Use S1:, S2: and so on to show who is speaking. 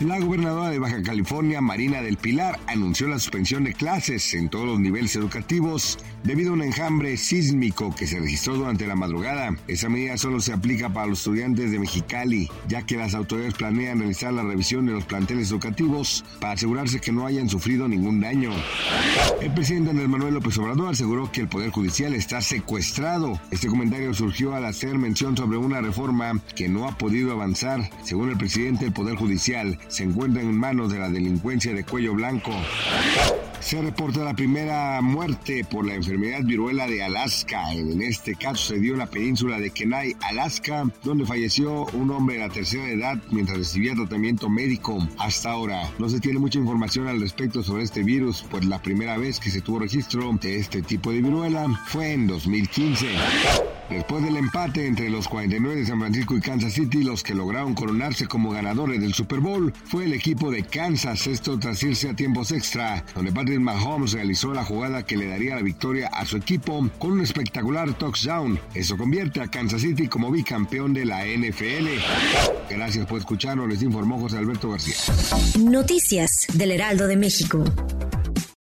S1: La gobernadora de Baja California, Marina del Pilar, anunció la suspensión de clases en todos los niveles educativos debido a un enjambre sísmico que se registró durante la madrugada. Esa medida solo se aplica para los estudiantes de Mexicali, ya que las autoridades planean realizar la revisión de los planteles educativos para asegurarse que no hayan sufrido ningún daño. El presidente Andrés Manuel López Obrador aseguró que el Poder Judicial está secuestrado. Este comentario surgió al hacer mención sobre una reforma que no ha podido avanzar. Según el presidente, el Poder Judicial se encuentra en manos de la delincuencia de cuello blanco. Se reporta la primera muerte por la enfermedad viruela de Alaska. En este caso se dio en la península de Kenai, Alaska, donde falleció un hombre de la tercera edad mientras recibía tratamiento médico. Hasta ahora no se tiene mucha información al respecto sobre este virus, pues la primera vez que se tuvo registro de este tipo de viruela fue en 2015. Después del empate entre los 49 de San Francisco y Kansas City, los que lograron coronarse como ganadores del Super Bowl fue el equipo de Kansas, esto tras irse a tiempos extra, donde Patrick Mahomes realizó la jugada que le daría la victoria a su equipo con un espectacular touchdown. Eso convierte a Kansas City como bicampeón de la NFL. Gracias por escucharnos, les informó José Alberto García.
S2: Noticias del Heraldo de México.